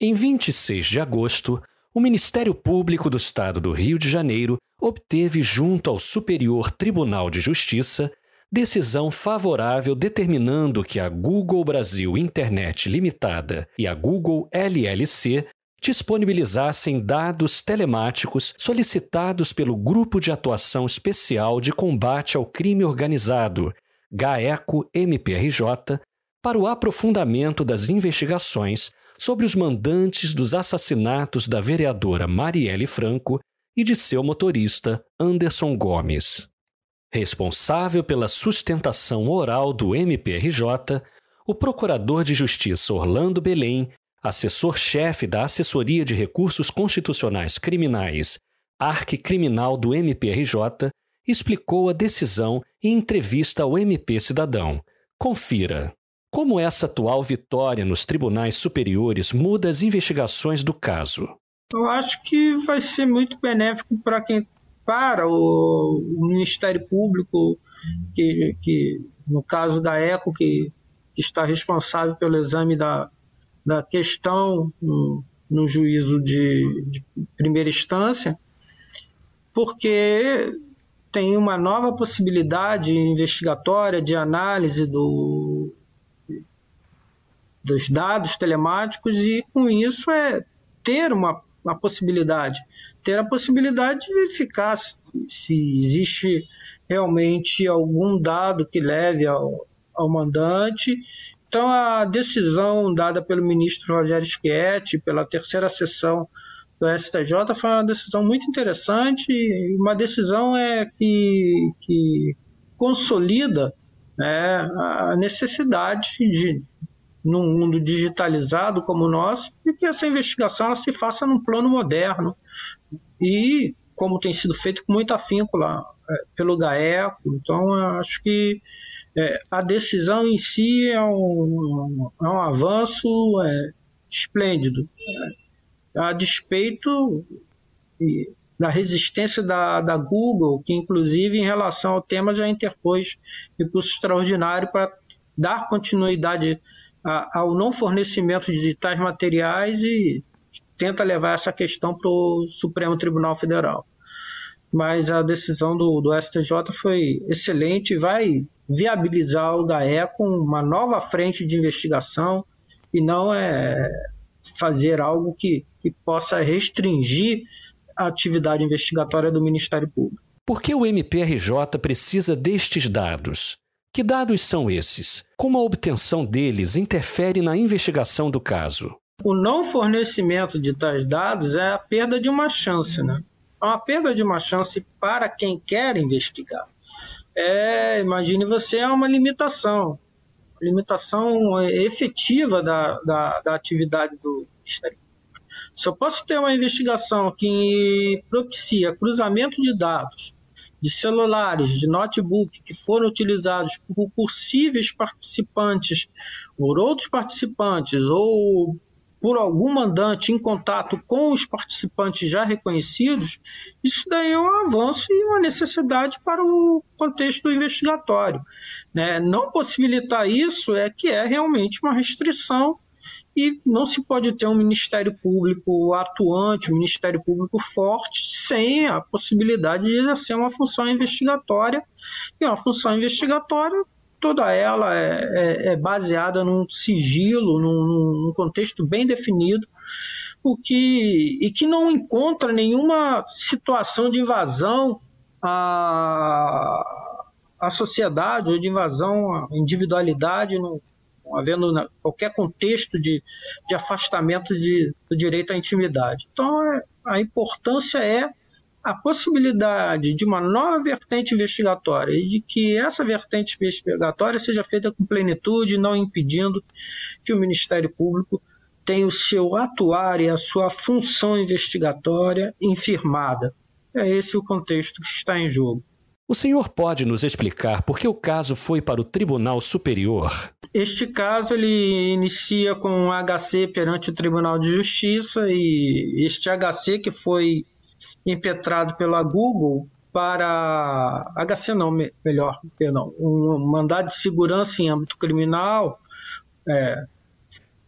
Em 26 de agosto, o Ministério Público do Estado do Rio de Janeiro obteve, junto ao Superior Tribunal de Justiça, decisão favorável determinando que a Google Brasil Internet Limitada e a Google LLC disponibilizassem dados telemáticos solicitados pelo Grupo de Atuação Especial de Combate ao Crime Organizado, GAECO-MPRJ, para o aprofundamento das investigações sobre os mandantes dos assassinatos da vereadora Marielle Franco e de seu motorista Anderson Gomes. Responsável pela sustentação oral do MPRJ, o Procurador de Justiça Orlando Belém, assessor-chefe da Assessoria de Recursos Constitucionais Criminais, Arque Criminal do MPRJ, explicou a decisão em entrevista ao MP Cidadão. Confira. Como essa atual vitória nos tribunais superiores muda as investigações do caso? Eu acho que vai ser muito benéfico para quem para o, Ministério Público, que, que no caso da ECO, que, que está responsável pelo exame da, da questão no, no juízo de, de primeira instância, porque tem uma nova possibilidade investigatória de análise do, dos dados telemáticos e com isso é ter uma a possibilidade, ter a possibilidade de verificar se, se existe realmente algum dado que leve ao, ao mandante. Então, a decisão dada pelo ministro Rogério Schietti, pela terceira sessão do STJ, foi uma decisão muito interessante, uma decisão é que, que consolida né, a necessidade de num mundo digitalizado como o nosso, e que essa investigação se faça num plano moderno e como tem sido feito com muito afinco lá é, pelo GAECO. Então, acho que é, a decisão em si é um, é um avanço é, esplêndido, é, a despeito da resistência da, da Google, que inclusive em relação ao tema já interpôs recurso extraordinário para dar continuidade ao não fornecimento de tais materiais e tenta levar essa questão para o Supremo Tribunal Federal. Mas a decisão do, do STJ foi excelente e vai viabilizar o GAE com uma nova frente de investigação e não é fazer algo que, que possa restringir a atividade investigatória do Ministério Público. Por que o MPRJ precisa destes dados? Que dados são esses? Como a obtenção deles interfere na investigação do caso? O não fornecimento de tais dados é a perda de uma chance, né? É uma perda de uma chance para quem quer investigar. É, imagine você, é uma limitação, limitação efetiva da, da, da atividade do Ministério Se eu posso ter uma investigação que propicia cruzamento de dados de celulares, de notebook que foram utilizados por possíveis participantes, por outros participantes ou por algum mandante em contato com os participantes já reconhecidos, isso daí é um avanço e uma necessidade para o contexto investigatório. Né? Não possibilitar isso é que é realmente uma restrição e não se pode ter um Ministério Público atuante, um Ministério Público forte, sem a possibilidade de exercer uma função investigatória. E uma função investigatória, toda ela é, é, é baseada num sigilo, num, num, contexto bem definido, o que, e que não encontra nenhuma situação de invasão à, à sociedade ou de invasão à individualidade no, havendo qualquer contexto de, de afastamento de, do direito à intimidade. Então, é, a importância é a possibilidade de uma nova vertente investigatória e de que essa vertente investigatória seja feita com plenitude, não impedindo que o Ministério Público tenha o seu atuar e a sua função investigatória infirmada. É esse o contexto que está em jogo. O senhor pode nos explicar por que o caso foi para o Tribunal Superior? Este caso ele inicia com um HC perante o Tribunal de Justiça e este HC que foi impetrado pela Google para HC não, melhor, perdão, um mandado de segurança em âmbito criminal, é,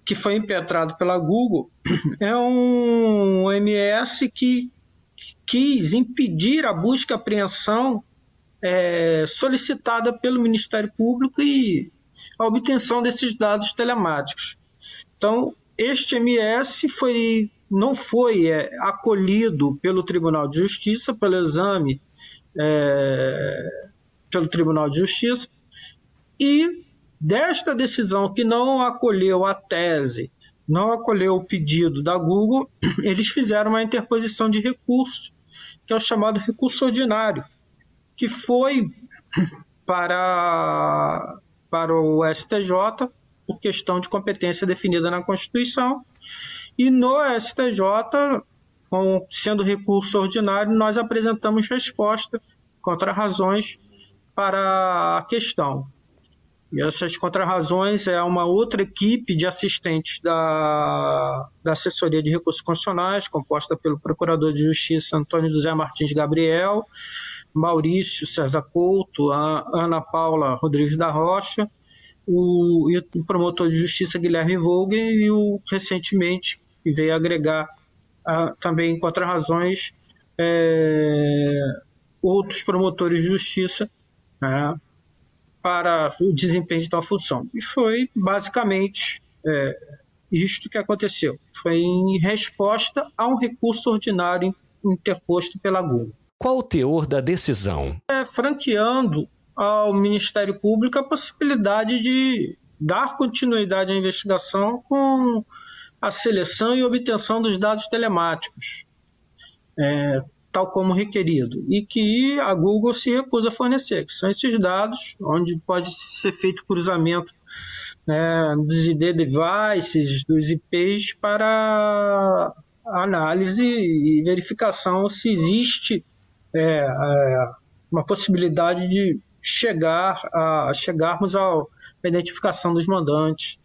que foi impetrado pela Google, é um MS que quis impedir a busca e apreensão é, solicitada pelo Ministério Público e a obtenção desses dados telemáticos. Então, este MS foi, não foi é, acolhido pelo Tribunal de Justiça, pelo exame é, pelo Tribunal de Justiça, e desta decisão que não acolheu a tese, não acolheu o pedido da Google, eles fizeram uma interposição de recurso, que é o chamado recurso ordinário, que foi para, para o STJ por questão de competência definida na Constituição. E no STJ, com, sendo recurso ordinário, nós apresentamos resposta contra razões para a questão. E essas contrarrazões é uma outra equipe de assistentes da, da Assessoria de Recursos Constitucionais, composta pelo Procurador de Justiça Antônio José Martins Gabriel, Maurício César Couto, a Ana Paula Rodrigues da Rocha, o, o promotor de justiça Guilherme Vogen e o recentemente que veio agregar a, também contrarrazões é, outros promotores de justiça né, para o desempenho de tal função. E foi basicamente é, isto que aconteceu. Foi em resposta a um recurso ordinário interposto pela Google. Qual o teor da decisão? É, franqueando ao Ministério Público a possibilidade de dar continuidade à investigação com a seleção e obtenção dos dados telemáticos. É, tal como requerido, e que a Google se recusa a fornecer, que são esses dados, onde pode ser feito cruzamento né, dos ID devices, dos IPs, para análise e verificação se existe é, é, uma possibilidade de chegar a chegarmos à identificação dos mandantes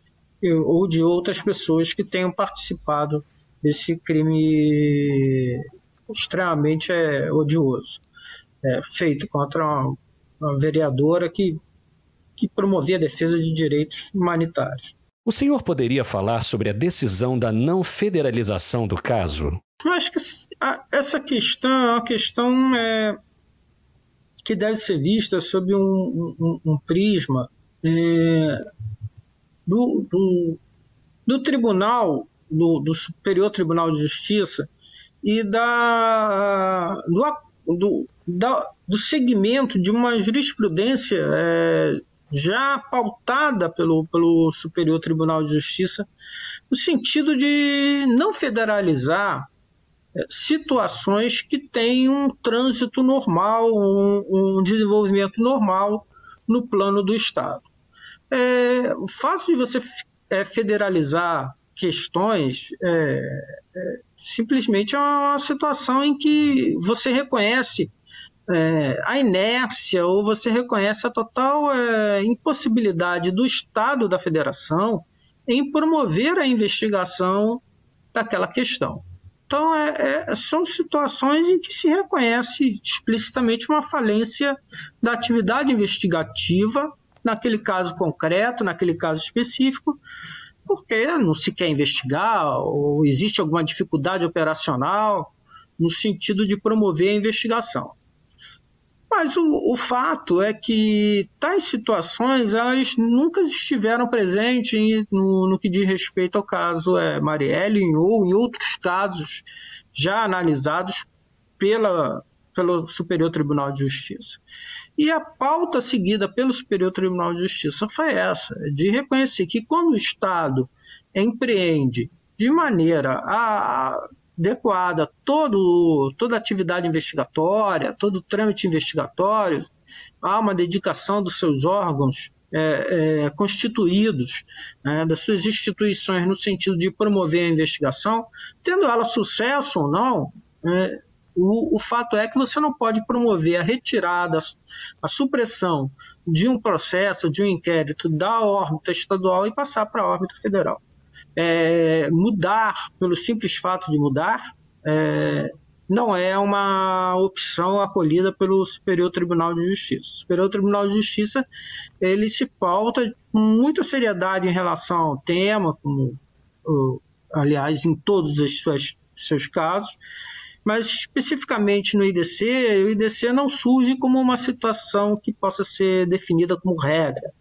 ou de outras pessoas que tenham participado desse crime extremamente é, odioso, é, feito contra uma, uma vereadora que, que promovia a defesa de direitos humanitários. O senhor poderia falar sobre a decisão da não federalização do caso? Eu acho que essa questão é uma questão é, que deve ser vista sob um, um, um prisma é, do, do, do, tribunal, do, do Superior Tribunal de Justiça, e da, do, do, da, do segmento de uma jurisprudência é, já pautada pelo, pelo Superior Tribunal de Justiça, no sentido de não federalizar é, situações que têm um trânsito normal, um, um desenvolvimento normal no plano do Estado. É, o fato de você é, federalizar questões é, é, simplesmente é uma situação em que você reconhece é, a inércia ou você reconhece a total é, impossibilidade do Estado da Federação em promover a investigação daquela questão. Então, é, é, são situações em que se reconhece explicitamente uma falência da atividade investigativa, naquele caso concreto, naquele caso específico, porque não se quer investigar ou existe alguma dificuldade operacional no sentido de promover a investigação. Mas o, o fato é que tais situações elas nunca estiveram presentes no, no que diz respeito ao caso é, Marielle ou em outros casos já analisados pela, pelo Superior Tribunal de Justiça. E a pauta seguida pelo Superior Tribunal de Justiça foi essa, de reconhecer que quando o Estado empreende de maneira adequada todo, toda atividade investigatória, todo trâmite investigatório, há uma dedicação dos seus órgãos é, é, constituídos, né, das suas instituições no sentido de promover a investigação, tendo ela sucesso ou não, é, o, o fato é que você não pode promover a retirada, a supressão de um processo, de um inquérito da órbita estadual e passar para a órbita federal. É, mudar, pelo simples fato de mudar, é, não é uma opção acolhida pelo Superior Tribunal de Justiça. O Superior Tribunal de Justiça ele se pauta com muita seriedade em relação ao tema, como aliás, em todos os seus, seus casos, mas especificamente no IDC, o IDC não surge como uma situação que possa ser definida como regra.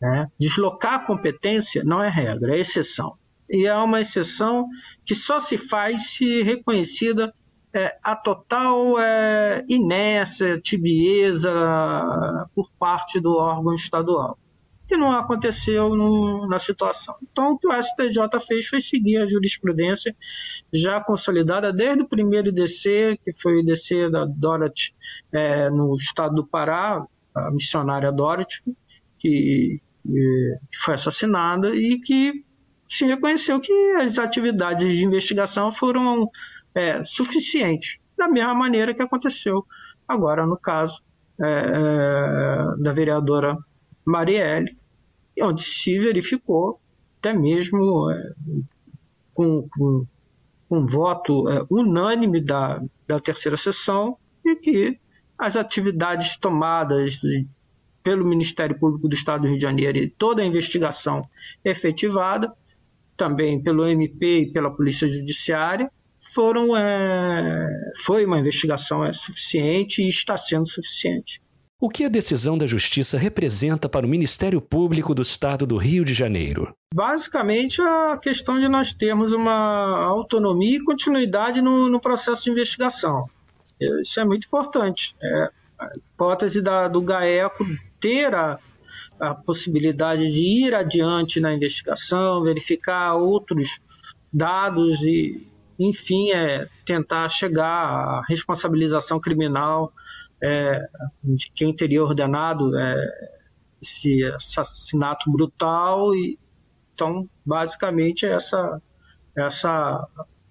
Né? Deslocar a competência não é regra, é exceção. E é uma exceção que só se faz se reconhecida é, a total é, inércia, tibieza por parte do órgão estadual que não aconteceu no, na situação. Então, o que o STJ fez foi seguir a jurisprudência já consolidada desde o primeiro IDC, que foi o IDC da Dorothy é, no estado do Pará, a missionária Dorothy, que, que foi assassinada e que se reconheceu que as atividades de investigação foram é, suficientes, da mesma maneira que aconteceu agora no caso é, é da vereadora Marielle, onde se verificou, até mesmo é, com, com, um voto é, unânime da, da terceira sessão, de que as atividades tomadas pelo Ministério Público do Estado do Rio de Janeiro e toda a investigação efetivada, também pelo MP e pela Polícia Judiciária, foram é, foi uma investigação é, suficiente e está sendo suficiente. O que a decisão da Justiça representa para o Ministério Público do Estado do Rio de Janeiro? Basicamente, a questão de nós termos uma autonomia e continuidade no, no processo de investigação. Isso é muito importante. É, hipótese da, do GAECO ter a, a possibilidade de ir adiante na investigação, verificar outros dados e, enfim, é tentar chegar à responsabilização criminal é, de quem teria ordenado é, esse assassinato brutal e então basicamente essa essa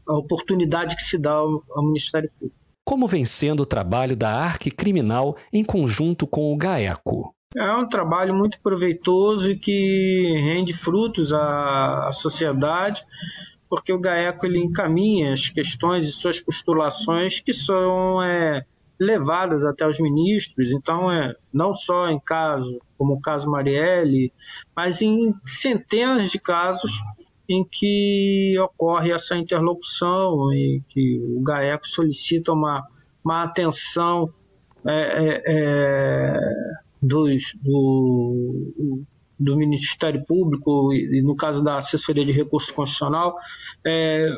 a oportunidade que se dá ao, ao Ministério Público. Como vem sendo o trabalho da Arque Criminal em conjunto com o GAECO? É um trabalho muito proveitoso e que rende frutos à, à sociedade, porque o GAECO ele encaminha as questões e suas postulações que são é, levadas até os ministros. Então, é, não só em casos como o caso Marielle, mas em centenas de casos em que ocorre essa interlocução e que o GAECO solicita uma, uma atenção é, é, é dos, do, do Ministério Público e, no caso da assessoria de recurso constitucional, é,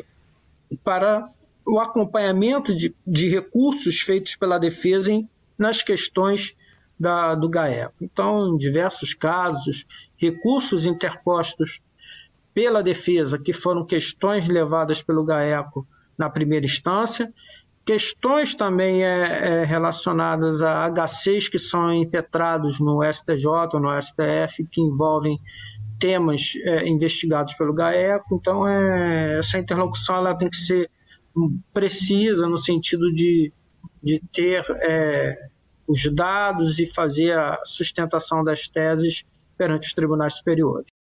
para o acompanhamento de, de recursos feitos pela defesa em, nas questões da, do GAECO. Então, em diversos casos, recursos interpostos pela defesa, que foram questões levadas pelo GAECO na primeira instância, questões também é, é, relacionadas a HCs que são impetrados no STJ ou no STF, que envolvem temas é, investigados pelo GAECO. Então, é, essa interlocução ela tem que ser precisa no sentido de, de ter é, os dados e fazer a sustentação das teses perante os tribunais superiores.